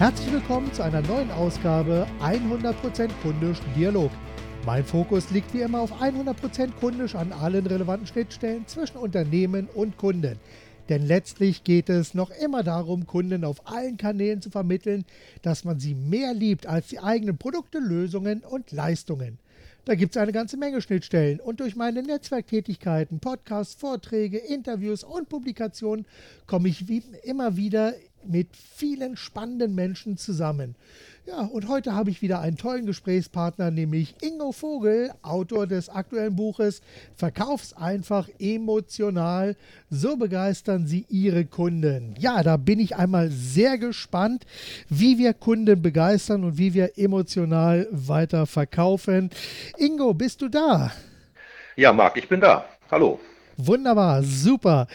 Herzlich willkommen zu einer neuen Ausgabe 100% kundisch Dialog. Mein Fokus liegt wie immer auf 100% kundisch an allen relevanten Schnittstellen zwischen Unternehmen und Kunden. Denn letztlich geht es noch immer darum, Kunden auf allen Kanälen zu vermitteln, dass man sie mehr liebt als die eigenen Produkte, Lösungen und Leistungen. Da gibt es eine ganze Menge Schnittstellen und durch meine Netzwerktätigkeiten, Podcasts, Vorträge, Interviews und Publikationen komme ich wie immer wieder mit vielen spannenden Menschen zusammen. Ja, und heute habe ich wieder einen tollen Gesprächspartner, nämlich Ingo Vogel, Autor des aktuellen Buches Verkaufs einfach emotional. So begeistern Sie Ihre Kunden. Ja, da bin ich einmal sehr gespannt, wie wir Kunden begeistern und wie wir emotional weiter verkaufen. Ingo, bist du da? Ja, Marc, ich bin da. Hallo. Wunderbar, super.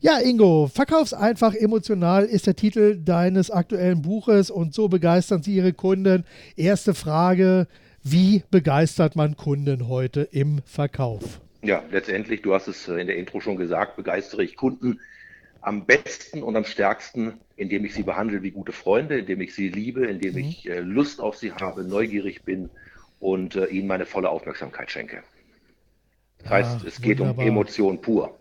Ja, Ingo, Verkaufs einfach emotional ist der Titel deines aktuellen Buches und so begeistern Sie Ihre Kunden. Erste Frage, wie begeistert man Kunden heute im Verkauf? Ja, letztendlich, du hast es in der Intro schon gesagt, begeistere ich Kunden am besten und am stärksten, indem ich sie behandle wie gute Freunde, indem ich sie liebe, indem mhm. ich äh, Lust auf sie habe, neugierig bin und äh, ihnen meine volle Aufmerksamkeit schenke. Das heißt, es geht wunderbar. um Emotion pur.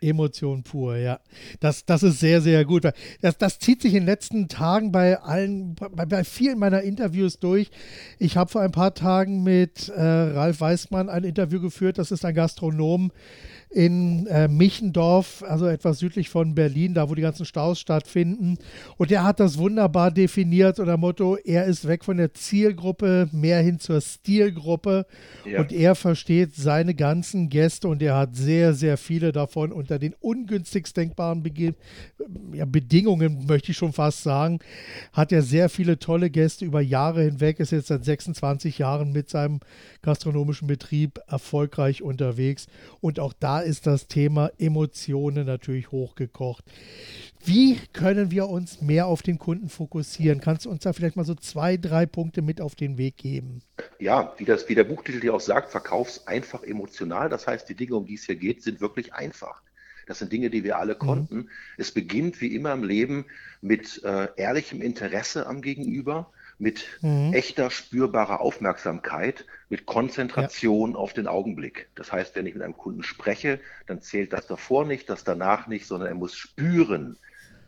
Emotion pur, ja. Das, das ist sehr, sehr gut. Das, das zieht sich in den letzten Tagen bei allen, bei, bei vielen meiner Interviews durch. Ich habe vor ein paar Tagen mit äh, Ralf Weißmann ein Interview geführt. Das ist ein Gastronom, in äh, Michendorf, also etwas südlich von Berlin, da wo die ganzen Staus stattfinden. Und er hat das wunderbar definiert unter Motto, er ist weg von der Zielgruppe, mehr hin zur Stilgruppe. Ja. Und er versteht seine ganzen Gäste und er hat sehr, sehr viele davon unter den ungünstigst denkbaren Be ja, Bedingungen, möchte ich schon fast sagen, hat er sehr viele tolle Gäste über Jahre hinweg, ist jetzt seit 26 Jahren mit seinem gastronomischen Betrieb erfolgreich unterwegs. Und auch da ist das Thema Emotionen natürlich hochgekocht. Wie können wir uns mehr auf den Kunden fokussieren? Kannst du uns da vielleicht mal so zwei, drei Punkte mit auf den Weg geben? Ja, wie, das, wie der Buchtitel dir auch sagt, verkaufs einfach emotional. Das heißt, die Dinge, um die es hier geht, sind wirklich einfach. Das sind Dinge, die wir alle mhm. konnten. Mhm. Es beginnt wie immer im Leben mit äh, ehrlichem Interesse am Gegenüber, mit mhm. echter spürbarer Aufmerksamkeit, mit Konzentration ja. auf den Augenblick. Das heißt, wenn ich mit einem Kunden spreche, dann zählt das davor nicht, das danach nicht, sondern er muss spüren,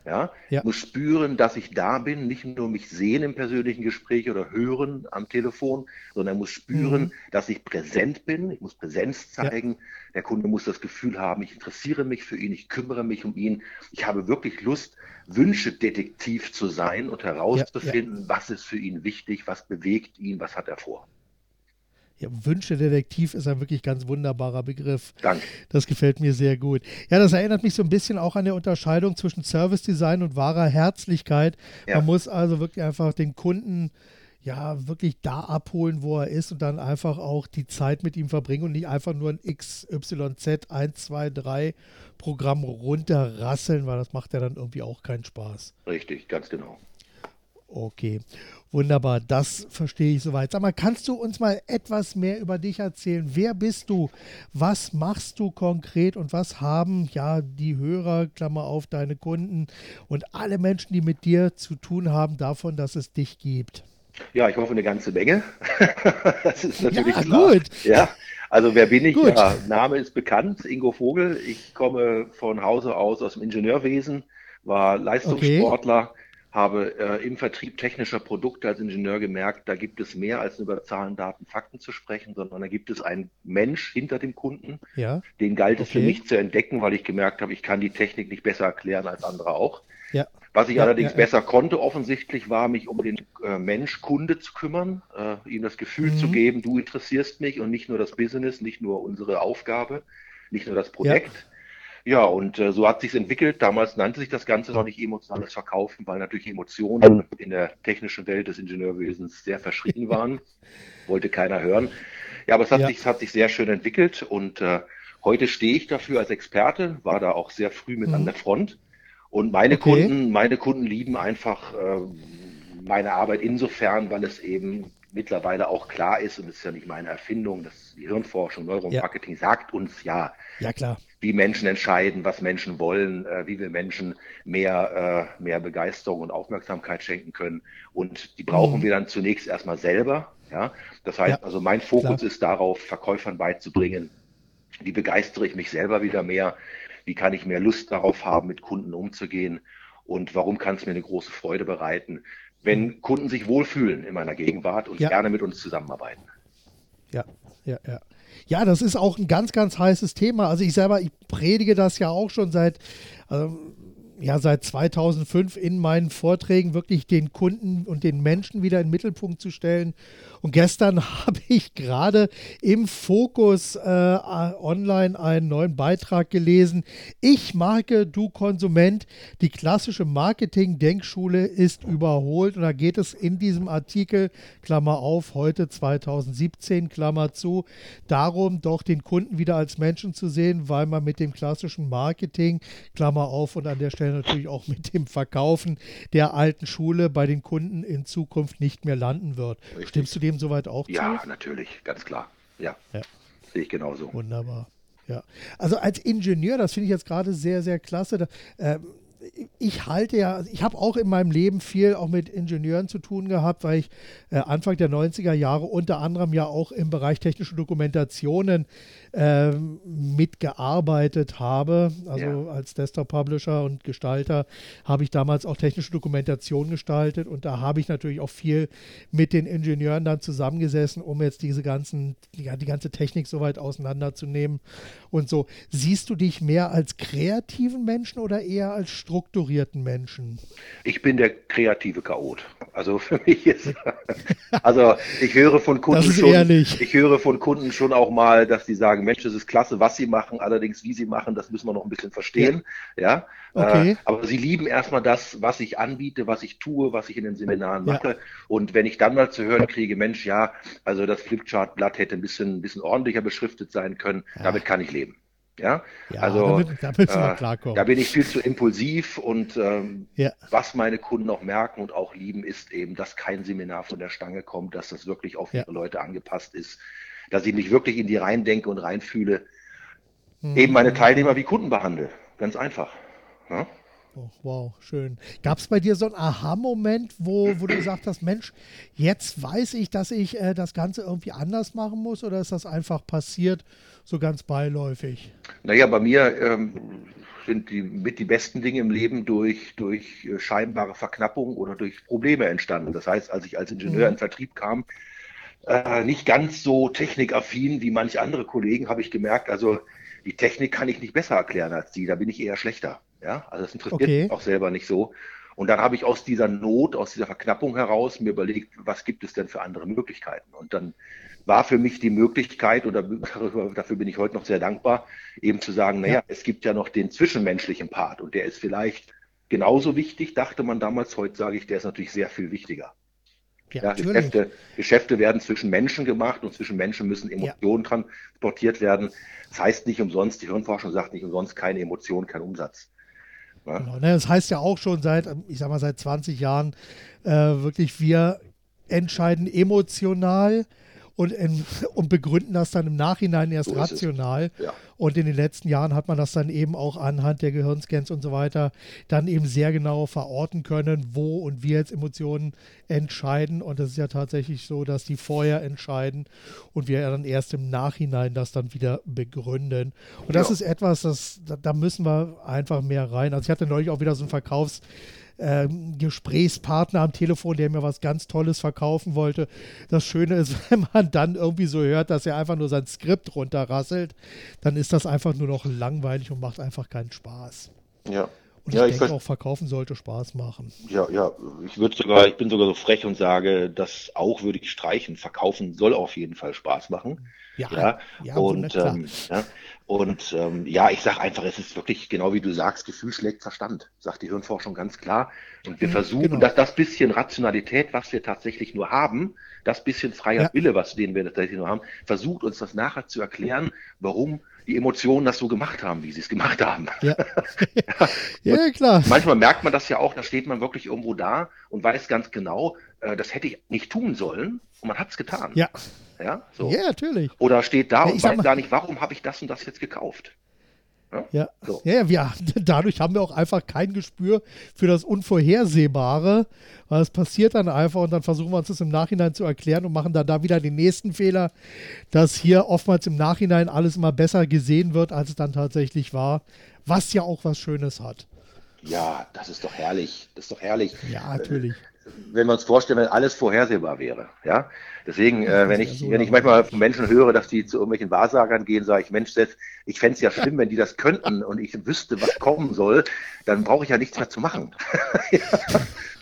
ja? ja? Ich muss spüren, dass ich da bin, nicht nur mich sehen im persönlichen Gespräch oder hören am Telefon, sondern er muss spüren, mhm. dass ich präsent bin. Ich muss Präsenz zeigen. Ja. Der Kunde muss das Gefühl haben, ich interessiere mich für ihn, ich kümmere mich um ihn. Ich habe wirklich Lust, Wünschedetektiv zu sein und herauszufinden, ja, was ist für ihn wichtig, was bewegt ihn, was hat er vor ja, Wünschedetektiv ist ein wirklich ganz wunderbarer Begriff. Danke. Das gefällt mir sehr gut. Ja, das erinnert mich so ein bisschen auch an der Unterscheidung zwischen Service Design und wahrer Herzlichkeit. Ja. Man muss also wirklich einfach den Kunden ja wirklich da abholen, wo er ist und dann einfach auch die Zeit mit ihm verbringen und nicht einfach nur ein XYZ 1, 2, 3 Programm runterrasseln, weil das macht ja dann irgendwie auch keinen Spaß. Richtig, ganz genau. Okay, wunderbar, das verstehe ich soweit. Sag mal, kannst du uns mal etwas mehr über dich erzählen? Wer bist du? Was machst du konkret und was haben ja die Hörer, Klammer auf, deine Kunden und alle Menschen, die mit dir zu tun haben, davon, dass es dich gibt? Ja, ich hoffe eine ganze Menge. das ist natürlich ja, klar. Gut. Ja, also wer bin ich? Gut. Ja, Name ist bekannt, Ingo Vogel. Ich komme von Hause aus aus dem Ingenieurwesen, war Leistungssportler. Okay habe äh, im Vertrieb technischer Produkte als Ingenieur gemerkt, da gibt es mehr als über Zahlen, Daten, Fakten zu sprechen, sondern da gibt es einen Mensch hinter dem Kunden. Ja. Den galt es für mich zu entdecken, weil ich gemerkt habe, ich kann die Technik nicht besser erklären als andere auch. Ja. Was ich ja, allerdings ja, besser konnte, offensichtlich, war, mich um den äh, Mensch, Kunde zu kümmern, äh, ihm das Gefühl mhm. zu geben, du interessierst mich und nicht nur das Business, nicht nur unsere Aufgabe, nicht nur das Projekt. Ja, und äh, so hat sich entwickelt. Damals nannte sich das Ganze noch nicht emotionales Verkaufen, weil natürlich Emotionen in der technischen Welt des Ingenieurwesens sehr verschrien waren. Wollte keiner hören. Ja, aber es hat, ja. sich, es hat sich sehr schön entwickelt und äh, heute stehe ich dafür als Experte, war da auch sehr früh mit mhm. an der Front. Und meine okay. Kunden, meine Kunden lieben einfach äh, meine Arbeit insofern, weil es eben mittlerweile auch klar ist, und es ist ja nicht meine Erfindung, das die Hirnforschung, Neuromarketing ja. sagt uns ja, ja klar wie Menschen entscheiden, was Menschen wollen, äh, wie wir Menschen mehr, äh, mehr Begeisterung und Aufmerksamkeit schenken können. Und die brauchen mhm. wir dann zunächst erstmal selber. Ja? Das heißt, ja, also mein Fokus klar. ist darauf, Verkäufern beizubringen, wie begeistere ich mich selber wieder mehr, wie kann ich mehr Lust darauf haben, mit Kunden umzugehen und warum kann es mir eine große Freude bereiten, wenn mhm. Kunden sich wohlfühlen in meiner Gegenwart und ja. gerne mit uns zusammenarbeiten. Ja, ja, ja. Ja, das ist auch ein ganz, ganz heißes Thema. Also ich selber, ich predige das ja auch schon seit, ähm, ja, seit 2005 in meinen Vorträgen, wirklich den Kunden und den Menschen wieder in den Mittelpunkt zu stellen und gestern habe ich gerade im Fokus äh, online einen neuen Beitrag gelesen. Ich Marke, du Konsument. Die klassische Marketing-Denkschule ist überholt. Und da geht es in diesem Artikel, Klammer auf, heute 2017, Klammer zu, darum, doch den Kunden wieder als Menschen zu sehen, weil man mit dem klassischen Marketing, Klammer auf, und an der Stelle natürlich auch mit dem Verkaufen der alten Schule bei den Kunden in Zukunft nicht mehr landen wird. Richtig. Stimmst du dem soweit auch ja, zu? Ja, natürlich, ganz klar. Ja. ja. Sehe ich genauso. Wunderbar. Ja. Also als Ingenieur, das finde ich jetzt gerade sehr, sehr klasse. Da, ähm, ich halte ja, also ich habe auch in meinem Leben viel auch mit Ingenieuren zu tun gehabt, weil ich äh, Anfang der 90er Jahre unter anderem ja auch im Bereich technische Dokumentationen äh, mitgearbeitet habe. Also ja. als Desktop-Publisher und Gestalter habe ich damals auch technische Dokumentation gestaltet und da habe ich natürlich auch viel mit den Ingenieuren dann zusammengesessen, um jetzt diese ganzen, die, die ganze Technik soweit auseinanderzunehmen und so. Siehst du dich mehr als kreativen Menschen oder eher als strukturierten Menschen? Ich bin der kreative Chaot. Also für mich ist, also ich höre von Kunden schon, ehrlich. ich höre von Kunden schon auch mal, dass sie sagen, Mensch, das ist klasse, was sie machen, allerdings wie sie machen, das müssen wir noch ein bisschen verstehen, ja. ja? Okay. Äh, aber sie lieben erstmal das, was ich anbiete, was ich tue, was ich in den Seminaren mache. Ja. Und wenn ich dann mal zu hören kriege, Mensch, ja, also das Flipchart-Blatt hätte ein bisschen, ein bisschen ordentlicher beschriftet sein können, ja. damit kann ich leben. Ja, ja also damit, damit äh, da bin ich viel zu impulsiv und ähm, ja. was meine Kunden auch merken und auch lieben, ist eben, dass kein Seminar von der Stange kommt, dass das wirklich auf ja. ihre Leute angepasst ist, dass ich mich wirklich in die reindenke und reinfühle, mhm. eben meine Teilnehmer wie Kunden behandle. Ganz einfach. Ja? Oh, wow, schön. Gab es bei dir so einen Aha-Moment, wo, wo du gesagt hast, Mensch, jetzt weiß ich, dass ich äh, das Ganze irgendwie anders machen muss oder ist das einfach passiert, so ganz beiläufig? Naja, bei mir ähm, sind die, mit die besten Dinge im Leben durch, durch äh, scheinbare Verknappung oder durch Probleme entstanden. Das heißt, als ich als Ingenieur mhm. in Vertrieb kam, äh, nicht ganz so technikaffin wie manche andere Kollegen, habe ich gemerkt, also die Technik kann ich nicht besser erklären als die, da bin ich eher schlechter. Ja, also das interessiert okay. mich auch selber nicht so. Und dann habe ich aus dieser Not, aus dieser Verknappung heraus mir überlegt, was gibt es denn für andere Möglichkeiten? Und dann war für mich die Möglichkeit, oder dafür bin ich heute noch sehr dankbar, eben zu sagen, naja, ja. es gibt ja noch den zwischenmenschlichen Part und der ist vielleicht genauso wichtig, dachte man damals, heute sage ich, der ist natürlich sehr viel wichtiger. Ja, ja Geschäfte, Geschäfte, werden zwischen Menschen gemacht und zwischen Menschen müssen Emotionen transportiert werden. Das heißt nicht umsonst, die Hirnforschung sagt nicht umsonst, keine Emotion, kein Umsatz. Genau, ne, das heißt ja auch schon seit, ich sag mal, seit 20 Jahren äh, wirklich, wir entscheiden emotional und, in, und begründen das dann im Nachhinein erst so rational. Ja. Und in den letzten Jahren hat man das dann eben auch anhand der Gehirnscans und so weiter dann eben sehr genau verorten können, wo und wie jetzt Emotionen entscheiden. Und es ist ja tatsächlich so, dass die vorher entscheiden und wir dann erst im Nachhinein das dann wieder begründen. Und das ja. ist etwas, das, da müssen wir einfach mehr rein. Also ich hatte neulich auch wieder so ein Verkaufs- ähm, Gesprächspartner am Telefon, der mir was ganz Tolles verkaufen wollte. Das Schöne ist, wenn man dann irgendwie so hört, dass er einfach nur sein Skript runterrasselt, dann ist das einfach nur noch langweilig und macht einfach keinen Spaß. Ja. Und ja, ich denke auch, verkaufen sollte Spaß machen. Ja, ja, ich würde sogar, ich bin sogar so frech und sage, das auch würde ich streichen. Verkaufen soll auf jeden Fall Spaß machen. Ja, ja, ja und, ähm, ja, und ähm, ja, ich sage einfach, es ist wirklich genau wie du sagst, Gefühl schlägt Verstand, sagt die Hirnforschung ganz klar. Und wir mhm, versuchen, genau. dass das bisschen Rationalität, was wir tatsächlich nur haben, das bisschen freier ja. Wille, was den wir tatsächlich nur haben, versucht uns das nachher zu erklären, warum die Emotionen das so gemacht haben, wie sie es gemacht haben. Ja, ja klar. Manchmal merkt man das ja auch, da steht man wirklich irgendwo da und weiß ganz genau, äh, das hätte ich nicht tun sollen und man hat es getan. Ja. Ja, so. ja, natürlich. Oder steht da ja, und weiß gar nicht, warum habe ich das und das jetzt gekauft. Ja, ja. So. ja, ja dadurch haben wir auch einfach kein Gespür für das Unvorhersehbare, weil es passiert dann einfach und dann versuchen wir uns das im Nachhinein zu erklären und machen dann da wieder den nächsten Fehler, dass hier oftmals im Nachhinein alles immer besser gesehen wird, als es dann tatsächlich war, was ja auch was Schönes hat. Ja, das ist doch herrlich. Das ist doch herrlich. Ja, natürlich wenn wir uns vorstellen, wenn alles vorhersehbar wäre. Ja? Deswegen, äh, wenn, ich, wenn ich manchmal von Menschen höre, dass die zu irgendwelchen Wahrsagern gehen, sage ich, Mensch, selbst, ich fände es ja schlimm, wenn die das könnten und ich wüsste, was kommen soll, dann brauche ich ja nichts mehr zu machen. ja.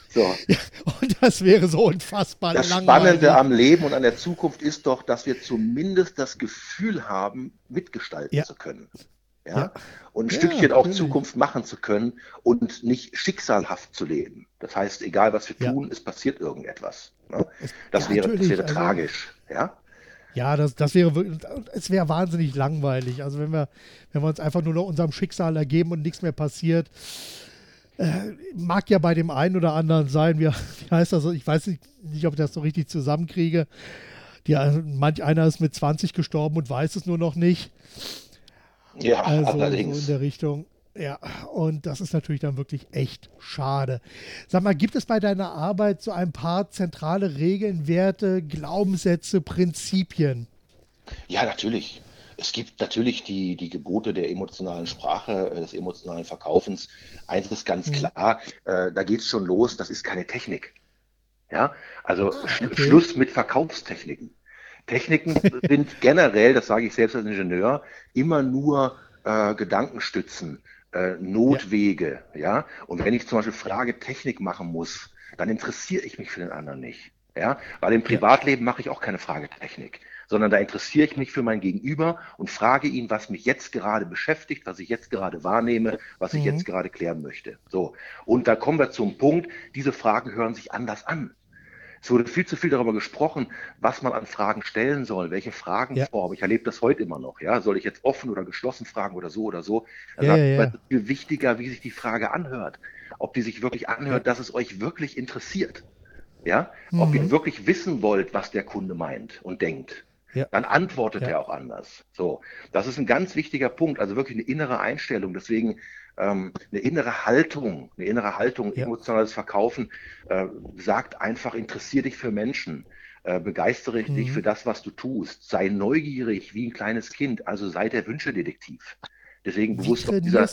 So. Ja, und das wäre so unfassbar Das Spannende am Leben und an der Zukunft ist doch, dass wir zumindest das Gefühl haben, mitgestalten ja. zu können ja, ja. und ein ja, Stückchen auch natürlich. Zukunft machen zu können und nicht schicksalhaft zu leben. Das heißt, egal was wir tun, es passiert irgendetwas. Ne? Das, wäre, das wäre also, tragisch, ja. Ja, das, das wäre wirklich, es wäre wahnsinnig langweilig. Also wenn wir, wenn wir uns einfach nur noch unserem Schicksal ergeben und nichts mehr passiert, äh, mag ja bei dem einen oder anderen sein, wie, wie heißt das? Ich weiß nicht, nicht, ob ich das so richtig zusammenkriege. Die, manch einer ist mit 20 gestorben und weiß es nur noch nicht. Ja, also allerdings. So in der Richtung. Ja, und das ist natürlich dann wirklich echt schade. Sag mal, gibt es bei deiner Arbeit so ein paar zentrale Regeln, Werte, Glaubenssätze, Prinzipien? Ja, natürlich. Es gibt natürlich die, die Gebote der emotionalen Sprache, äh, des emotionalen Verkaufens. Eins ist ganz mhm. klar, äh, da geht es schon los, das ist keine Technik. Ja, also ah, okay. Schluss mit Verkaufstechniken. Techniken sind generell, das sage ich selbst als Ingenieur, immer nur äh, Gedankenstützen, äh, Notwege, ja. ja. Und wenn ich zum Beispiel Frage Technik machen muss, dann interessiere ich mich für den anderen nicht. Ja, weil im Privatleben mache ich auch keine Fragetechnik, sondern da interessiere ich mich für mein Gegenüber und frage ihn, was mich jetzt gerade beschäftigt, was ich jetzt gerade wahrnehme, was ich mhm. jetzt gerade klären möchte. So. Und da kommen wir zum Punkt, diese Fragen hören sich anders an. Es wurde viel zu viel darüber gesprochen, was man an Fragen stellen soll, welche Fragenform. Ja. Ich erlebe das heute immer noch. Ja, soll ich jetzt offen oder geschlossen fragen oder so oder so? Das ja, ja, ja. viel wichtiger, wie sich die Frage anhört. Ob die sich wirklich anhört, dass es euch wirklich interessiert. Ja, mhm. ob ihr mhm. wirklich wissen wollt, was der Kunde meint und denkt. Ja. Dann antwortet er auch anders. So, das ist ein ganz wichtiger Punkt. Also wirklich eine innere Einstellung. Deswegen ähm, eine innere Haltung, eine innere Haltung, ja. emotionales Verkaufen äh, sagt einfach, interessier dich für Menschen, äh, begeistere mhm. dich für das, was du tust, sei neugierig wie ein kleines Kind, also sei der Wünschedetektiv. Deswegen bewusst auch dieser,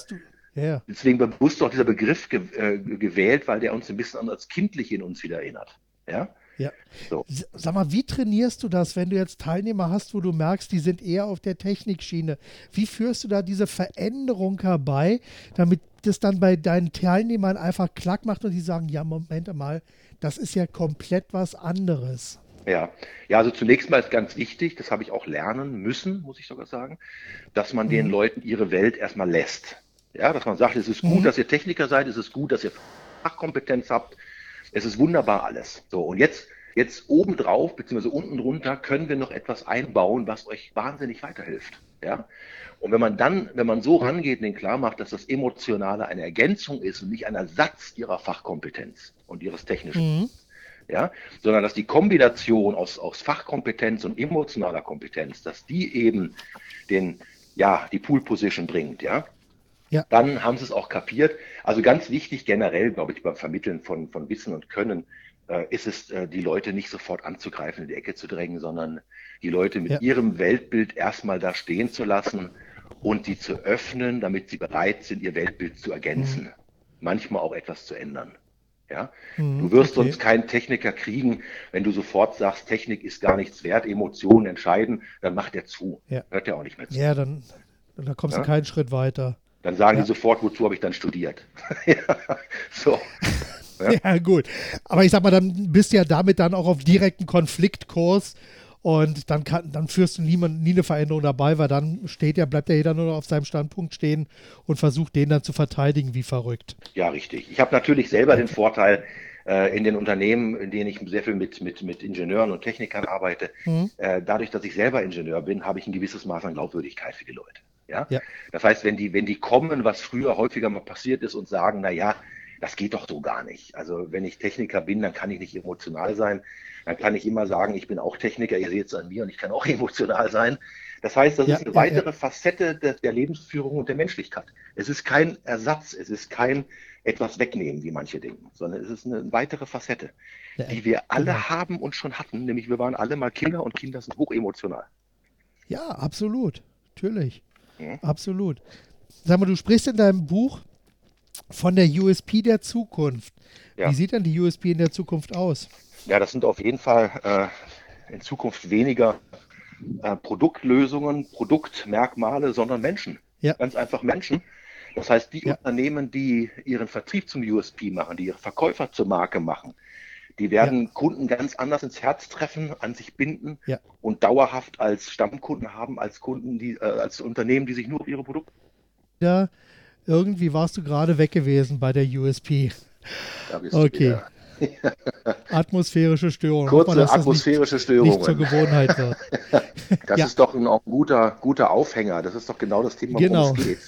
ja. deswegen bewusst auch dieser Begriff ge äh, gewählt, weil der uns ein bisschen an das Kindliche in uns wieder erinnert. Ja. Ja. So. Sag mal, wie trainierst du das, wenn du jetzt Teilnehmer hast, wo du merkst, die sind eher auf der Technikschiene? Wie führst du da diese Veränderung herbei, damit das dann bei deinen Teilnehmern einfach klack macht und die sagen, ja, Moment mal, das ist ja komplett was anderes. Ja, ja, also zunächst mal ist ganz wichtig, das habe ich auch lernen müssen, muss ich sogar sagen, dass man mhm. den Leuten ihre Welt erstmal lässt. Ja, dass man sagt, es ist gut, mhm. dass ihr Techniker seid, es ist gut, dass ihr Fachkompetenz habt, es ist wunderbar alles. So, und jetzt, jetzt obendrauf, beziehungsweise unten drunter, können wir noch etwas einbauen, was euch wahnsinnig weiterhilft. Ja? Und wenn man dann, wenn man so rangeht und den klar macht, dass das Emotionale eine Ergänzung ist und nicht ein Ersatz ihrer Fachkompetenz und ihres technischen, mhm. ja, sondern dass die Kombination aus, aus Fachkompetenz und emotionaler Kompetenz, dass die eben den, ja, die Pool Position bringt, ja, ja. dann haben sie es auch kapiert. Also ganz wichtig generell, glaube ich, beim Vermitteln von, von Wissen und Können äh, ist es, äh, die Leute nicht sofort anzugreifen, in die Ecke zu drängen, sondern die Leute mit ja. ihrem Weltbild erstmal da stehen zu lassen und die zu öffnen, damit sie bereit sind, ihr Weltbild zu ergänzen. Mhm. Manchmal auch etwas zu ändern. Ja? Mhm, du wirst okay. sonst keinen Techniker kriegen, wenn du sofort sagst, Technik ist gar nichts wert, Emotionen entscheiden, dann macht er zu. Ja. Hört er auch nicht mehr zu. Ja, dann, dann kommst ja? du keinen Schritt weiter. Dann sagen ja. die sofort, wozu habe ich dann studiert. ja, so. Ja. ja. gut. Aber ich sag mal, dann bist du ja damit dann auch auf direkten Konfliktkurs und dann, kann, dann führst du niemand, nie eine Veränderung dabei, weil dann steht ja, bleibt ja jeder nur auf seinem Standpunkt stehen und versucht den dann zu verteidigen wie verrückt. Ja, richtig. Ich habe natürlich selber den Vorteil, äh, in den Unternehmen, in denen ich sehr viel mit, mit, mit Ingenieuren und Technikern arbeite, mhm. äh, dadurch, dass ich selber Ingenieur bin, habe ich ein gewisses Maß an Glaubwürdigkeit für die Leute. Ja? ja? Das heißt, wenn die, wenn die kommen, was früher häufiger mal passiert ist und sagen, na ja, das geht doch so gar nicht. Also wenn ich Techniker bin, dann kann ich nicht emotional sein. Dann kann ich immer sagen, ich bin auch Techniker, ihr seht es an mir und ich kann auch emotional sein. Das heißt, das ja, ist eine ja, weitere. Facette der, der, Lebensführung und der Menschlichkeit. Es ist kein Ersatz, es ist kein etwas wegnehmen, wie manche denken, sondern es ist eine weitere Facette, die wir alle genau. haben und schon hatten, nämlich wir waren alle mal Kinder und Kinder sind hochemotional. Ja, absolut. Natürlich. Absolut. Sag mal, du sprichst in deinem Buch von der USP der Zukunft. Wie sieht denn die USP in der Zukunft aus? Ja, das sind auf jeden Fall äh, in Zukunft weniger äh, Produktlösungen, Produktmerkmale, sondern Menschen. Ja. Ganz einfach Menschen. Das heißt, die ja. Unternehmen, die ihren Vertrieb zum USP machen, die ihre Verkäufer zur Marke machen, die werden ja. Kunden ganz anders ins Herz treffen, an sich binden ja. und dauerhaft als Stammkunden haben, als Kunden, die, äh, als Unternehmen, die sich nur auf ihre Produkte. Ja, irgendwie warst du gerade weg gewesen bei der USP. okay. Atmosphärische Störung. Kurze man, atmosphärische Störung. Nicht zur Gewohnheit wird. das ja. ist doch ein, ein guter, guter Aufhänger. Das ist doch genau das Thema, genau. worum es geht.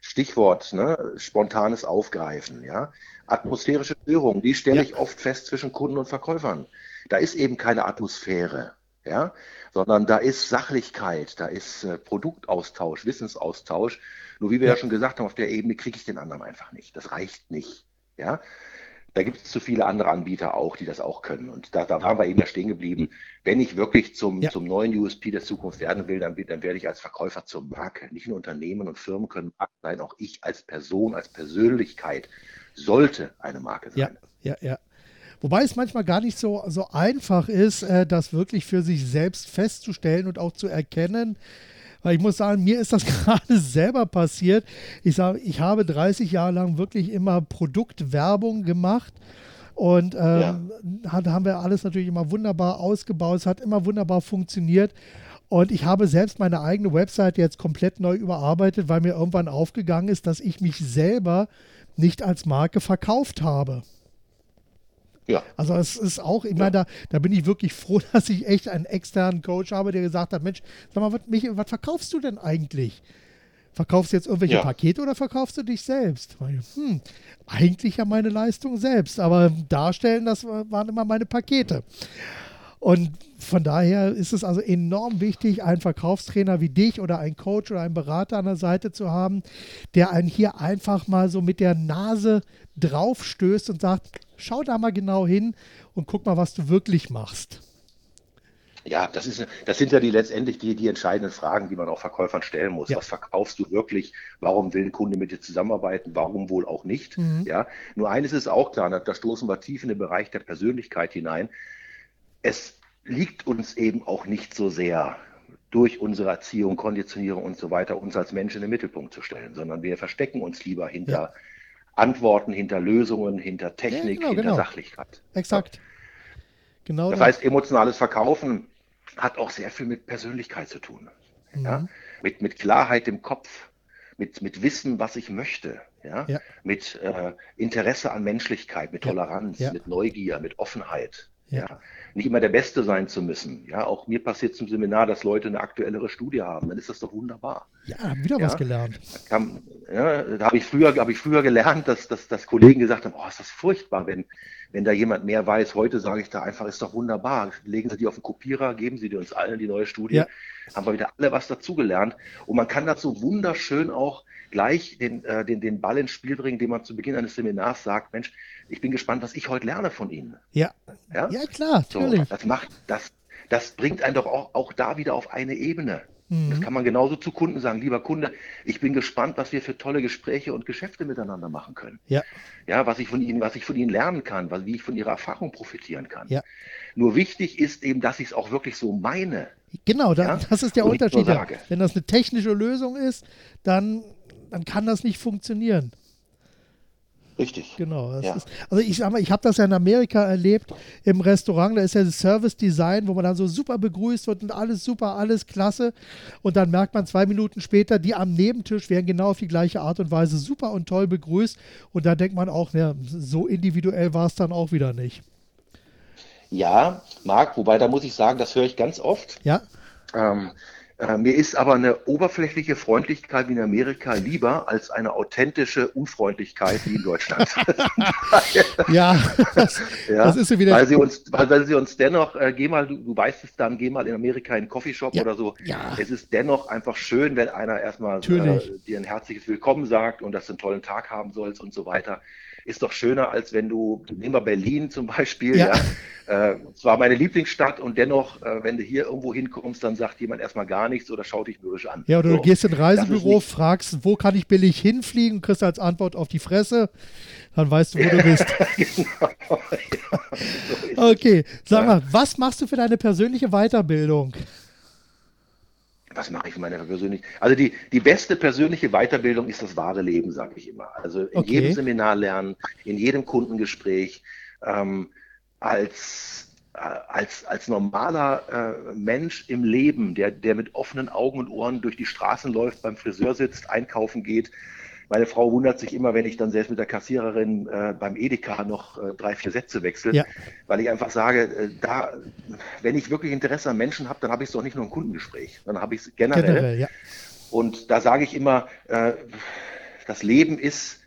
Stichwort, ne? spontanes Aufgreifen. Ja? Atmosphärische Störung, die stelle ja. ich oft fest zwischen Kunden und Verkäufern. Da ist eben keine Atmosphäre, ja? sondern da ist Sachlichkeit, da ist äh, Produktaustausch, Wissensaustausch. Nur wie wir ja. ja schon gesagt haben, auf der Ebene kriege ich den anderen einfach nicht. Das reicht nicht. Ja? Da gibt es zu viele andere Anbieter auch, die das auch können. Und da, da waren wir eben ja stehen geblieben. Wenn ich wirklich zum, ja. zum neuen USP der Zukunft werden will, dann, dann werde ich als Verkäufer zur Marke. Nicht nur Unternehmen und Firmen können Marke sein, auch ich als Person, als Persönlichkeit sollte eine Marke sein. Ja, ja, ja. Wobei es manchmal gar nicht so, so einfach ist, äh, das wirklich für sich selbst festzustellen und auch zu erkennen, weil ich muss sagen, mir ist das gerade selber passiert. Ich sage, ich habe 30 Jahre lang wirklich immer Produktwerbung gemacht. Und ähm, ja. hat, haben wir alles natürlich immer wunderbar ausgebaut. Es hat immer wunderbar funktioniert. Und ich habe selbst meine eigene Website jetzt komplett neu überarbeitet, weil mir irgendwann aufgegangen ist, dass ich mich selber nicht als Marke verkauft habe. Ja. Also es ist auch, ich ja. da, da bin ich wirklich froh, dass ich echt einen externen Coach habe, der gesagt hat, Mensch, sag mal, was, was verkaufst du denn eigentlich? Verkaufst du jetzt irgendwelche ja. Pakete oder verkaufst du dich selbst? Hm, eigentlich ja meine Leistung selbst, aber darstellen, das waren immer meine Pakete. Und von daher ist es also enorm wichtig, einen Verkaufstrainer wie dich oder einen Coach oder einen Berater an der Seite zu haben, der einen hier einfach mal so mit der Nase draufstößt und sagt, schau da mal genau hin und guck mal, was du wirklich machst. Ja, das, ist, das sind ja die letztendlich die, die entscheidenden Fragen, die man auch Verkäufern stellen muss. Ja. Was verkaufst du wirklich? Warum will ein Kunde mit dir zusammenarbeiten? Warum wohl auch nicht? Mhm. Ja, nur eines ist auch klar, da stoßen wir tief in den Bereich der Persönlichkeit hinein es liegt uns eben auch nicht so sehr durch unsere Erziehung, Konditionierung und so weiter, uns als Menschen in den Mittelpunkt zu stellen, sondern wir verstecken uns lieber hinter ja. Antworten, hinter Lösungen, hinter Technik, ja, genau, hinter genau. Sachlichkeit. Exakt. Genau das, das heißt, emotionales Verkaufen hat auch sehr viel mit Persönlichkeit zu tun. Mhm. Ja? Mit, mit Klarheit im Kopf, mit, mit Wissen, was ich möchte, ja? ja. mit äh, Interesse an Menschlichkeit, mit Toleranz, mit Neugier, mit Offenheit. Ja. Nicht immer der Beste sein zu müssen. Ja, auch mir passiert zum Seminar, dass Leute eine aktuellere Studie haben. Dann ist das doch wunderbar. Ja, wieder ja, was gelernt. Da, kam, ja, da habe ich früher, habe ich früher gelernt, dass, dass, dass Kollegen gesagt haben, oh, ist das furchtbar, wenn, wenn da jemand mehr weiß. Heute sage ich da einfach, ist doch wunderbar. Legen Sie die auf den Kopierer, geben Sie die uns allen die neue Studie. Ja. Haben wir wieder alle was dazugelernt. Und man kann dazu wunderschön auch gleich den, äh, den, den Ball ins Spiel bringen, den man zu Beginn eines Seminars sagt, Mensch, ich bin gespannt, was ich heute lerne von Ihnen. Ja, ja, ja klar, natürlich. So, das macht, das, das bringt einen doch auch, auch da wieder auf eine Ebene. Mhm. Das kann man genauso zu Kunden sagen. Lieber Kunde, ich bin gespannt, was wir für tolle Gespräche und Geschäfte miteinander machen können. Ja. Ja, was ich von Ihnen, was ich von Ihnen lernen kann, was, wie ich von Ihrer Erfahrung profitieren kann. Ja. Nur wichtig ist eben, dass ich es auch wirklich so meine. Genau, da, ja? das ist der und Unterschied. Wenn das eine technische Lösung ist, dann dann kann das nicht funktionieren. Richtig. Genau. Ja. Ist, also ich sag mal, ich habe das ja in Amerika erlebt im Restaurant. Da ist ja das Service Design, wo man dann so super begrüßt wird und alles super, alles klasse. Und dann merkt man zwei Minuten später, die am Nebentisch werden genau auf die gleiche Art und Weise super und toll begrüßt. Und da denkt man auch, ja, so individuell war es dann auch wieder nicht. Ja, Marc, wobei da muss ich sagen, das höre ich ganz oft. Ja. Ähm, Äh, mir ist aber eine oberflächliche Freundlichkeit wie in Amerika lieber als eine authentische Unfreundlichkeit wie in Deutschland. ja, das, ja, das ist so wieder. Weil sie uns, weil, weil sie uns dennoch, äh, geh mal, du, du, weißt es dann, geh mal in Amerika in einen Coffeeshop ja, oder so. Ja. Es ist dennoch einfach schön, wenn einer erstmal äh, dir ein herzliches Willkommen sagt und dass du einen tollen Tag haben sollst und so weiter ist doch schöner, als wenn du, nehmen wir Berlin zum Beispiel, ja. ja äh, zwar meine Lieblingsstadt und dennoch, äh, wenn du hier irgendwo hinkommst, dann sagt jemand erstmal gar nichts oder schaut dich mürrisch an. Ja, oder so. du gehst in ein Reisebüro, fragst, wo kann ich billig hinfliegen, kriegst als Antwort auf die Fresse, dann weißt du, wo du bist. genau. ja, so okay, sag mal, was machst du für deine persönliche Weiterbildung? Was mache ich für meine persönliche? Also die, die beste persönliche Weiterbildung ist das wahre Leben, sage ich immer. Also in okay. jedem Seminar lernen, in jedem Kundengespräch, ähm, als, äh, als, als normaler äh, Mensch im Leben, der, der mit offenen Augen und Ohren durch die Straßen läuft, beim Friseur sitzt, einkaufen geht, meine Frau wundert sich immer, wenn ich dann selbst mit der Kassiererin äh, beim Edeka noch äh, drei, vier Sätze wechsle, ja. weil ich einfach sage, äh, da, wenn ich wirklich Interesse an Menschen habe, dann habe ich es doch nicht nur im Kundengespräch, dann habe ich es generell. generell ja. Und da sage ich immer, äh, das Leben ist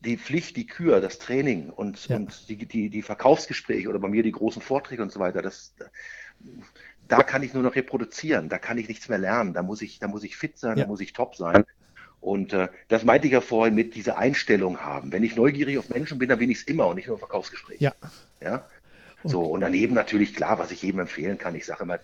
die Pflicht, die Kür, das Training und, ja. und die, die, die Verkaufsgespräche oder bei mir die großen Vorträge und so weiter. Das, da kann ich nur noch reproduzieren, da kann ich nichts mehr lernen, da muss ich, da muss ich fit sein, ja. da muss ich top sein. Und äh, das meinte ich ja vorhin mit dieser Einstellung haben. Wenn ich neugierig auf Menschen bin, dann bin ich es immer und nicht nur im Verkaufsgespräch. Ja. ja? So, und daneben natürlich klar, was ich jedem empfehlen kann. Ich sage immer,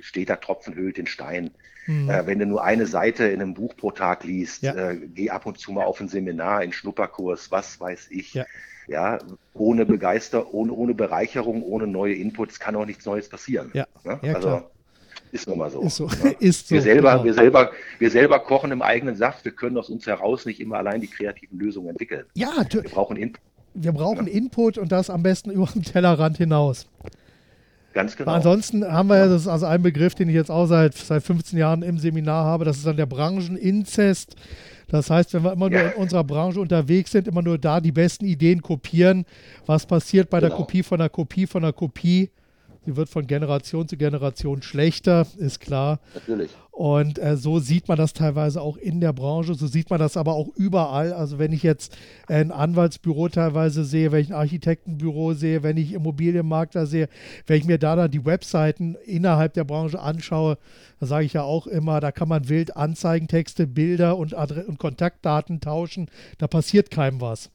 steht da Tropfen höhlt den Stein. Mhm. Äh, wenn du nur eine Seite in einem Buch pro Tag liest, ja. äh, geh ab und zu mal auf ein Seminar, einen Schnupperkurs, was weiß ich. Ja. ja ohne Begeister, ohne, ohne Bereicherung, ohne neue Inputs kann auch nichts Neues passieren. Ja. Ne? ja also klar. Ist nun mal so. Ist so. Ja. Ist so wir, selber, genau. wir, selber, wir selber kochen im eigenen Saft. Wir können aus uns heraus nicht immer allein die kreativen Lösungen entwickeln. Ja, wir brauchen Input. Wir brauchen ja. Input und das am besten über den Tellerrand hinaus. Ganz genau. Aber ansonsten haben wir ja. das ist also ein Begriff, den ich jetzt auch seit, seit 15 Jahren im Seminar habe. Das ist dann der Brancheninzest. Das heißt, wenn wir immer ja. nur in unserer Branche unterwegs sind, immer nur da die besten Ideen kopieren, was passiert bei genau. der Kopie von der Kopie von der Kopie? Sie wird von Generation zu Generation schlechter, ist klar. Natürlich. Und äh, so sieht man das teilweise auch in der Branche, so sieht man das aber auch überall. Also wenn ich jetzt ein Anwaltsbüro teilweise sehe, wenn ich ein Architektenbüro sehe, wenn ich Immobilienmakler sehe, wenn ich mir da dann die Webseiten innerhalb der Branche anschaue, da sage ich ja auch immer, da kann man wild Anzeigentexte, Bilder und, Adre und Kontaktdaten tauschen. Da passiert keinem was.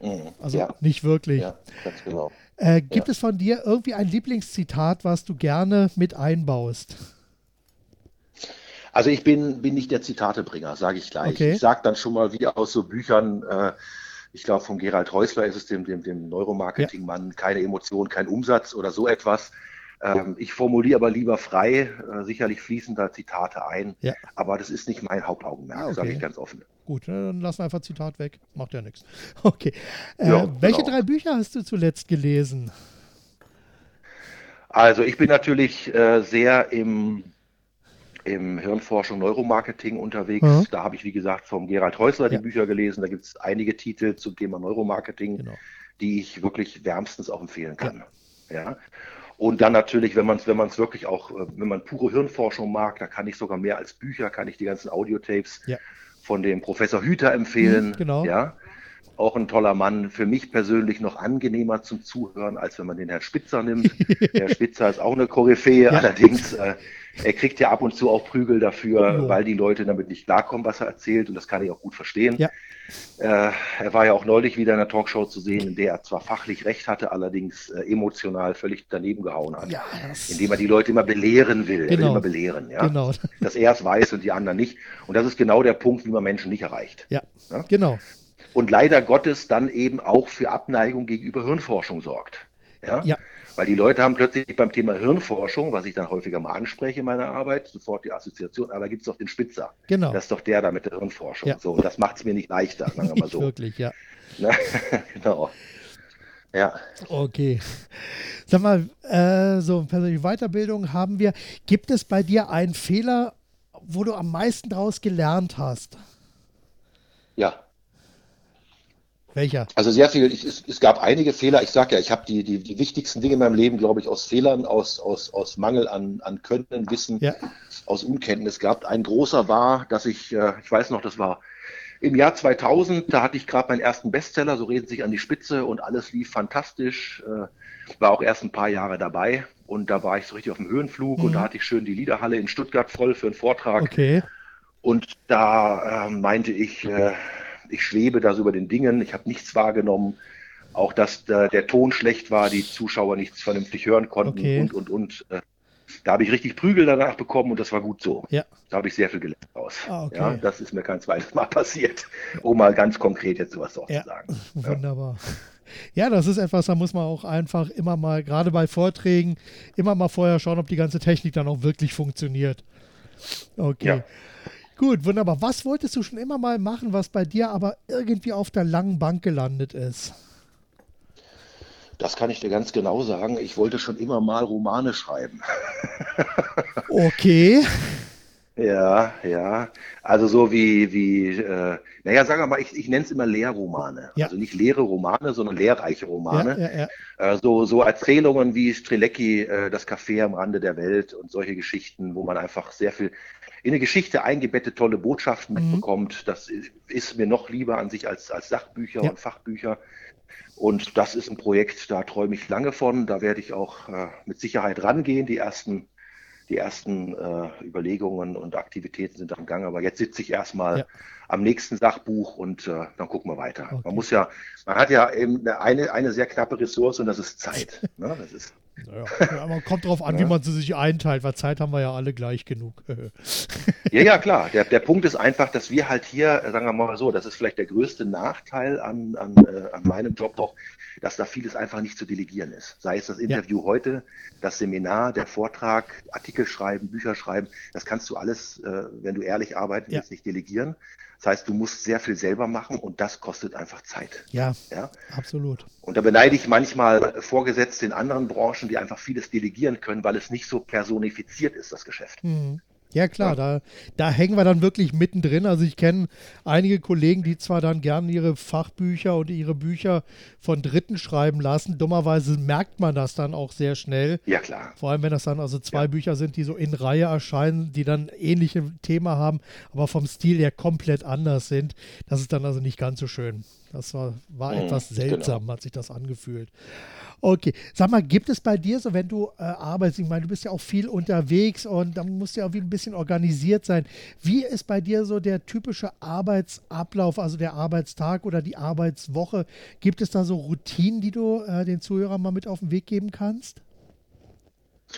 Mhm. Also ja. nicht wirklich. Ja, ganz genau. Äh, gibt ja. es von dir irgendwie ein Lieblingszitat, was du gerne mit einbaust? Also ich bin, bin nicht der Zitatebringer, sage ich gleich. Okay. Ich sage dann schon mal wie aus so Büchern, äh, ich glaube von Gerald Häusler ist es dem, dem, dem Neuromarketing-Mann, ja. keine Emotion, kein Umsatz oder so etwas. Ähm, ich formuliere aber lieber frei, äh, sicherlich fließen da Zitate ein, ja. aber das ist nicht mein Hauptaugenmerk, ah, okay. sage ich ganz offen. Gut, ne, dann lassen wir einfach Zitat weg. Macht ja nichts. Okay. Äh, ja, welche genau. drei Bücher hast du zuletzt gelesen? Also ich bin natürlich äh, sehr im, im Hirnforschung, Neuromarketing unterwegs. Mhm. Da habe ich, wie gesagt, vom Gerald Häusler ja. die Bücher gelesen. Da gibt es einige Titel zum Thema Neuromarketing, genau. die ich wirklich wärmstens auch empfehlen kann. Ja. ja. Und dann natürlich, wenn man es wenn wirklich auch, äh, wenn man pure Hirnforschung mag, da kann ich sogar mehr als Bücher, kann ich die ganzen Audiotapes ja von dem Professor Hüter empfehlen. Mhm, genau. Ja, auch ein toller Mann. Für mich persönlich noch angenehmer zum Zuhören, als wenn man den Herrn Spitzer nimmt. Herr Spitzer ist auch eine Koryphäe, ja. allerdings äh, er kriegt ja ab und zu auch Prügel dafür, oh. weil die Leute damit nicht klarkommen, was er erzählt. Und das kann ich auch gut verstehen. Ja. Äh, er war ja auch neulich wieder in einer Talkshow zu sehen, in der er zwar fachlich recht hatte, allerdings äh, emotional völlig daneben gehauen hat. Ja, indem er die Leute immer belehren will. Genau. Er will genau. immer belehren, ja. Genau. Dass er es weiß und die anderen nicht. Und das ist genau der Punkt, wie man Menschen nicht erreicht. Ja, ja? genau. Und leider Gottes dann eben auch für Abneigung gegenüber Hirnforschung sorgt. Ja? ja. Weil die Leute haben plötzlich beim Thema Hirnforschung, was ich dann häufiger mal anspreche in meiner Arbeit, sofort die Assoziation, aber gibt es doch den Spitzer. Genau. Das ist doch der da mit der Hirnforschung. Ja. So, und das macht es mir nicht leichter, sagen wir mal so. Wirklich, ja. genau. Ja. Okay. Sag mal, äh, so persönliche Weiterbildung haben wir. Gibt es bei dir einen Fehler, wo du am meisten daraus gelernt hast? Ja. Welcher? Also sehr viel. Ich, es, es, gab einige Fehler. Ich sage ja, ich habe die, die, die wichtigsten Dinge in meinem Leben, glaube ich, aus Fehlern, aus, aus, aus Mangel an, an Können, Wissen, ja. aus Unkenntnis gehabt. Ein großer war, dass ich, äh, ich weiß noch, das war im Jahr 2000, da hatte ich gerade meinen ersten Bestseller, so reden sich an die Spitze und alles lief fantastisch. Äh, war auch erst ein paar Jahre dabei und da war ich so richtig auf dem Höhenflug mhm. und da hatte ich schön die Liederhalle in Stuttgart voll für einen Vortrag. Okay. Und da äh, meinte ich, äh, ich schwebe da so über den Dingen, ich habe nichts wahrgenommen. Auch dass äh, der Ton schlecht war, die Zuschauer nichts vernünftig hören konnten okay. und, und, und. Äh, da habe ich richtig Prügel danach bekommen und das war gut so. Ja. Da habe ich sehr viel gelernt aus. Ah, okay. ja, das ist mir kein zweites Mal passiert, um mal ganz konkret jetzt sowas auch ja. zu sagen. Wunderbar. Ja. ja, das ist etwas, da muss man auch einfach immer mal, gerade bei Vorträgen, immer mal vorher schauen, ob die ganze Technik dann auch wirklich funktioniert. Okay. Ja. Gut, wunderbar. Was wolltest du schon immer mal machen, was bei dir aber irgendwie auf der langen Bank gelandet ist? Das kann ich dir ganz genau sagen. Ich wollte schon immer mal Romane schreiben. Okay. Ja, ja. Also so wie, wie äh, naja, sagen wir mal, ich, ich nenne es immer Lehrromane. Ja. Also nicht leere Romane, sondern lehrreiche Romane. Ja, ja. Äh, so, so Erzählungen wie Strelecki, äh, Das Café am Rande der Welt und solche Geschichten, wo man einfach sehr viel in eine Geschichte eingebettet tolle Botschaften mhm. mitbekommt. Das ist mir noch lieber an sich als, als Sachbücher und Fachbücher. Und das ist ein Projekt, da träume ich lange von. Da werde ich auch äh, mit Sicherheit rangehen. Die ersten die ersten äh, Überlegungen und Aktivitäten sind am Gang. Aber jetzt sitze ich erstmal ja. am nächsten Sachbuch und äh, dann gucken wir weiter. Okay. Man muss ja, man hat ja eben eine, eine sehr knappe Ressource und das ist Zeit. ne? Das ist naja, man kommt darauf an, ja. wie man sie sich einteilt, weil Zeit haben wir ja alle gleich genug. ja, ja, klar. Der, der Punkt ist einfach, dass wir halt hier, sagen wir mal so, das ist vielleicht der größte Nachteil an, an, äh, an meinem Job doch, dass da vieles einfach nicht zu delegieren ist. Sei es das Interview ja. heute, das Seminar, der Vortrag, Artikel schreiben, Bücher schreiben, das kannst du alles, äh, wenn du ehrlich arbeiten willst, ja. nicht delegieren. Das heißt, du musst sehr viel selber machen und das kostet einfach Zeit. Ja, ja? absolut. Und da beneide ich manchmal Vorgesetzte in anderen Branchen, die einfach vieles delegieren können, weil es nicht so personifiziert ist, das Geschäft. Mhm. Ja, klar, da, da hängen wir dann wirklich mittendrin. Also ich kenne einige Kollegen, die zwar dann gerne ihre Fachbücher und ihre Bücher von Dritten schreiben lassen. Dummerweise merkt man das dann auch sehr schnell. Ja, klar. Vor allem, wenn das dann also zwei ja. Bücher sind, die so in Reihe erscheinen, die dann ähnliche Thema haben, aber vom Stil her komplett anders sind. Das ist dann also nicht ganz so schön. Das war, war mhm, etwas genau. seltsam, genau. hat sich das angefühlt. Okay. Sag mal, gibt es bei dir so, wenn du äh, arbeitest, ich meine, du bist ja auch viel unterwegs und dann musst du ja auch ein bisschen organisiert sein. Wie ist bei dir so der typische Arbeitsablauf, also der Arbeitstag oder die Arbeitswoche? Gibt es da so Routinen, die du äh, den Zuhörern mal mit auf den Weg geben kannst?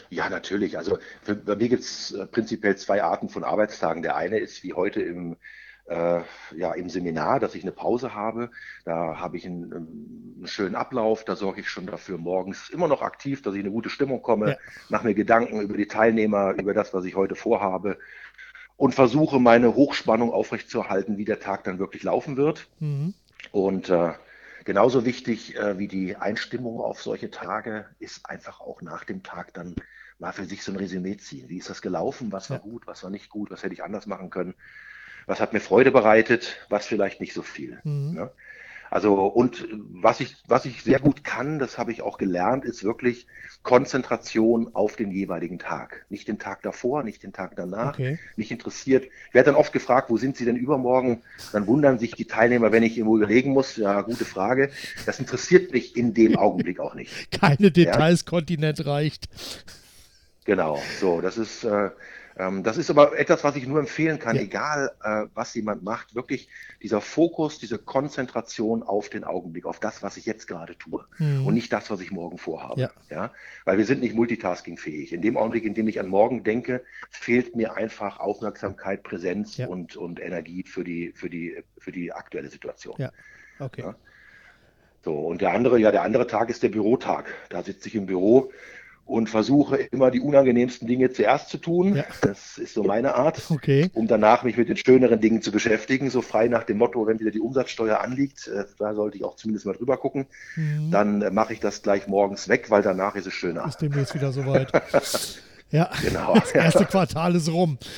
Ja, natürlich. Also für, bei mir gibt es äh, prinzipiell zwei Arten von Arbeitstagen. Der eine ist wie heute im äh, ja, im Seminar, dass ich eine Pause habe. Da habe ich einen, einen, schönen Ablauf. Da sorge ich schon dafür morgens immer noch aktiv, dass ich in eine gute Stimmung komme, ja. mache mir Gedanken über die Teilnehmer, über das, was ich heute vorhabe und versuche meine Hochspannung aufrechtzuerhalten, wie der Tag dann wirklich laufen wird. Mhm. Und äh, genauso wichtig äh, wie die Einstimmung auf solche Tage ist einfach auch nach dem Tag dann mal für sich so ein Resümee ziehen. Wie ist das gelaufen? Was war ja. gut? Was war nicht gut? Was hätte ich anders machen können? Was hat mir Freude bereitet, was vielleicht nicht so viel. Mhm. Ne? Also und was ich, was ich sehr gut kann, das habe ich auch gelernt, ist wirklich Konzentration auf den jeweiligen Tag. Nicht den Tag davor, nicht den Tag danach, okay. nicht interessiert. Ich werde dann oft gefragt, wo sind Sie denn übermorgen? Dann wundern sich die Teilnehmer, wenn ich irgendwo überlegen muss. Ja, gute Frage. Das interessiert mich in dem Augenblick auch nicht. Keine Details, ja? Kontinent reicht. Genau, so, das ist, äh, das ist aber etwas, was ich nur empfehlen kann, ja. egal äh, was jemand macht, wirklich dieser Fokus, diese Konzentration auf den Augenblick, auf das, was ich jetzt gerade tue mhm. und nicht das, was ich morgen vorhabe. Ja. ja. Weil wir sind nicht multitaskingfähig. In dem Augenblick, in dem ich an morgen denke, fehlt mir einfach Aufmerksamkeit, Präsenz ja. und, und Energie für die, für, die, für die aktuelle Situation. Ja, okay. So, und der andere, ja, der andere Tag ist der Bürotag. Da sitze ich im Büro und versuche immer die unangenehmsten Dinge zuerst zu tun. Ja. Das ist so meine Art, okay. um danach mich mit den schöneren Dingen zu beschäftigen. So frei nach dem Motto, wenn wieder die Umsatzsteuer anliegt, äh, da sollte ich auch zumindest mal drüber gucken, mhm. dann äh, mache ich das gleich morgens weg, weil danach ist es schöner. Ist demnächst wieder soweit. Ja, genau. Das erste Quartal ist rum.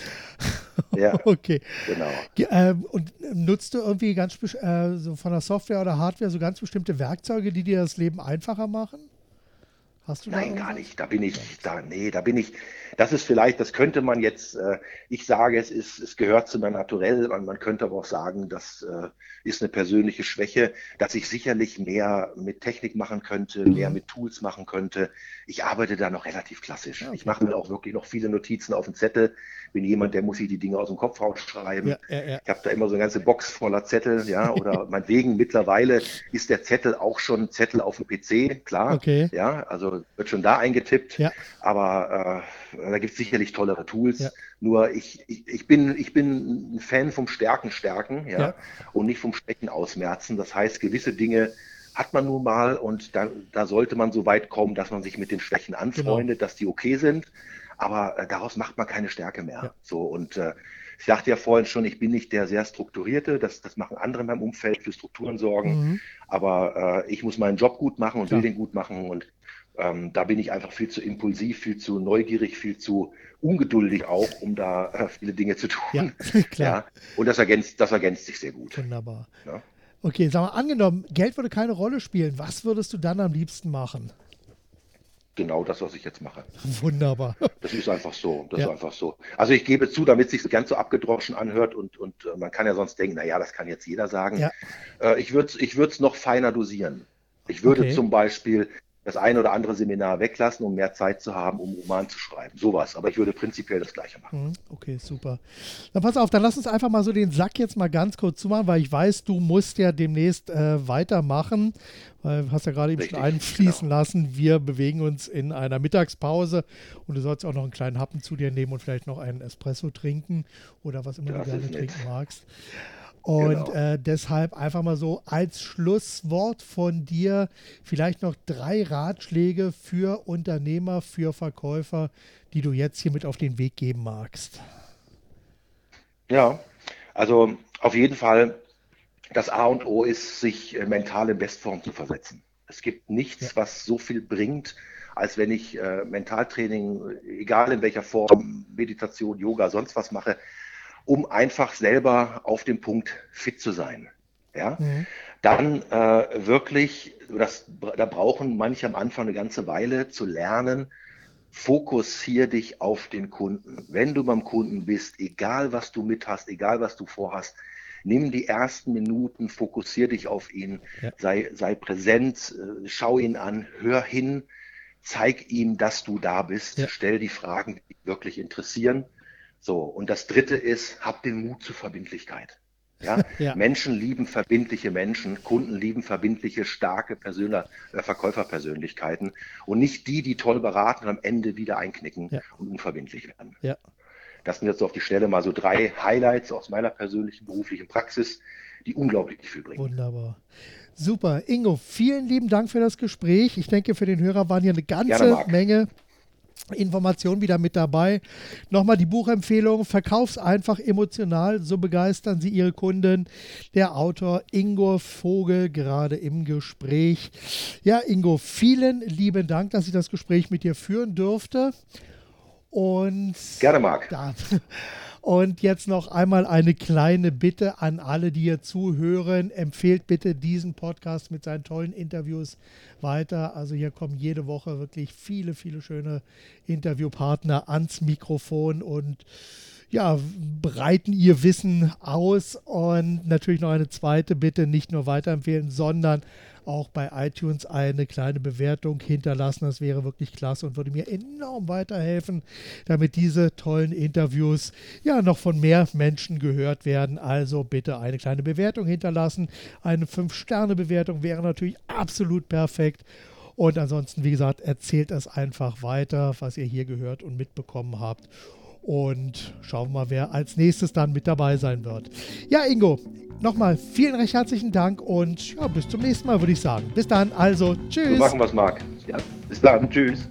Ja, okay. Genau. Ähm, und nutzt du irgendwie ganz äh, so von der Software oder Hardware so ganz bestimmte Werkzeuge, die dir das Leben einfacher machen? Hast du Nein, gar nicht. Da bin ich, da, nee, da bin ich, das ist vielleicht, das könnte man jetzt, äh, ich sage, es ist, es gehört zu meinem Naturell, man, man könnte aber auch sagen, das äh, ist eine persönliche Schwäche, dass ich sicherlich mehr mit Technik machen könnte, mehr mhm. mit Tools machen könnte. Ich arbeite da noch relativ klassisch. Okay. Ich mache mir auch wirklich noch viele Notizen auf dem Zettel. Bin jemand, der muss sich die Dinge aus dem Kopf rausschreiben. Ja, ja, ja. Ich habe da immer so eine ganze Box voller Zettel, ja, oder meinetwegen mittlerweile ist der Zettel auch schon Zettel auf dem PC, klar. Okay. Ja, also wird schon da eingetippt. Ja. Aber äh, da gibt es sicherlich tollere Tools. Ja. Nur ich, ich, ich, bin, ich bin ein Fan vom Stärken stärken ja, ja. und nicht vom Schwächen ausmerzen. Das heißt, gewisse Dinge hat man nun mal und da, da sollte man so weit kommen, dass man sich mit den Schwächen anfreundet, genau. dass die okay sind. Aber äh, daraus macht man keine Stärke mehr. Ja. So und äh, ich dachte ja vorhin schon, ich bin nicht der sehr strukturierte, das, das machen andere in meinem Umfeld für Strukturen sorgen. Mhm. Aber äh, ich muss meinen Job gut machen und Klar. will den gut machen und ähm, da bin ich einfach viel zu impulsiv, viel zu neugierig, viel zu ungeduldig auch, um da äh, viele Dinge zu tun. Ja, klar. Ja, und das ergänzt, das ergänzt sich sehr gut. Wunderbar. Ja. Okay, sag mal, angenommen, Geld würde keine Rolle spielen. Was würdest du dann am liebsten machen? Genau das, was ich jetzt mache. Wunderbar. Das ist einfach so. Das ja. ist einfach so. Also ich gebe zu, damit es sich ganz so abgedroschen anhört und, und äh, man kann ja sonst denken, naja, das kann jetzt jeder sagen. Ja. Äh, ich würde es ich noch feiner dosieren. Ich würde okay. zum Beispiel das ein oder andere Seminar weglassen, um mehr Zeit zu haben, um Roman zu schreiben. Sowas. Aber ich würde prinzipiell das Gleiche machen. Mhm. Okay, super. Dann pass auf, dann lass uns einfach mal so den Sack jetzt mal ganz kurz zumachen, weil ich weiß, du musst ja demnächst äh, weitermachen. Weil du hast ja gerade eben Richtig, schon einfließen genau. lassen. Wir bewegen uns in einer Mittagspause und du sollst auch noch einen kleinen Happen zu dir nehmen und vielleicht noch einen Espresso trinken oder was immer das du gerne trinken magst. Und genau. äh, deshalb einfach mal so als Schlusswort von dir vielleicht noch drei Ratschläge für Unternehmer, für Verkäufer, die du jetzt hier mit auf den Weg geben magst. Ja, also auf jeden Fall, das A und O ist, sich äh, mental in Bestform zu versetzen. Es gibt nichts, ja. was so viel bringt, als wenn ich äh, Mentaltraining, egal in welcher Form, Meditation, Yoga, sonst was mache, um einfach selber auf dem Punkt fit zu sein. Ja, mhm. dann äh, wirklich, das, da brauchen manche am Anfang eine ganze Weile zu lernen, fokussier dich auf den Kunden. Wenn du beim Kunden bist, egal was du mit hast, egal was du vorhast, nimm die ersten Minuten, fokussier dich auf ihn, ja. sei, sei präsent, äh, schau ihn an, hör hin, zeig ihm, dass du da bist, ja. stell die Fragen, die dich wirklich interessieren so, und das dritte ist, hab den Mut zur Verbindlichkeit. Ja? ja? Menschen lieben verbindliche Menschen, Kunden lieben verbindliche, starke Persönler, äh, Verkäuferpersönlichkeiten und nicht die, die toll beraten und am Ende wieder einknicken ja. und unverbindlich werden. Ja. Das sind jetzt auf die Stelle mal so drei Highlights aus meiner persönlichen beruflichen Praxis, die unglaublich viel bringen. Wunderbar. Super. Ingo, vielen lieben Dank für das Gespräch. Ich denke, für den Hörer waren hier eine ganze Menge Information wieder mit dabei. Nochmal die Buchempfehlung: Verkaufs einfach emotional, so begeistern Sie Ihre Kunden. Der Autor Ingo Vogel gerade im Gespräch. Ja, Ingo, vielen lieben Dank, dass ich das Gespräch mit dir führen durfte. Und gerne, Marc. Da, und jetzt noch einmal eine kleine Bitte an alle, die hier zuhören. Empfehlt bitte diesen Podcast mit seinen tollen Interviews weiter. Also hier kommen jede Woche wirklich viele, viele schöne Interviewpartner ans Mikrofon und ja, breiten ihr Wissen aus und natürlich noch eine zweite Bitte, nicht nur weiterempfehlen, sondern auch bei iTunes eine kleine Bewertung hinterlassen. Das wäre wirklich klasse und würde mir enorm weiterhelfen, damit diese tollen Interviews ja noch von mehr Menschen gehört werden. Also bitte eine kleine Bewertung hinterlassen. Eine 5-Sterne-Bewertung wäre natürlich absolut perfekt. Und ansonsten, wie gesagt, erzählt es einfach weiter, was ihr hier gehört und mitbekommen habt. Und schauen wir mal, wer als nächstes dann mit dabei sein wird. Ja, Ingo, nochmal vielen recht herzlichen Dank und ja, bis zum nächsten Mal, würde ich sagen. Bis dann, also, tschüss. So machen wir es, Marc. Ja, bis dann, tschüss.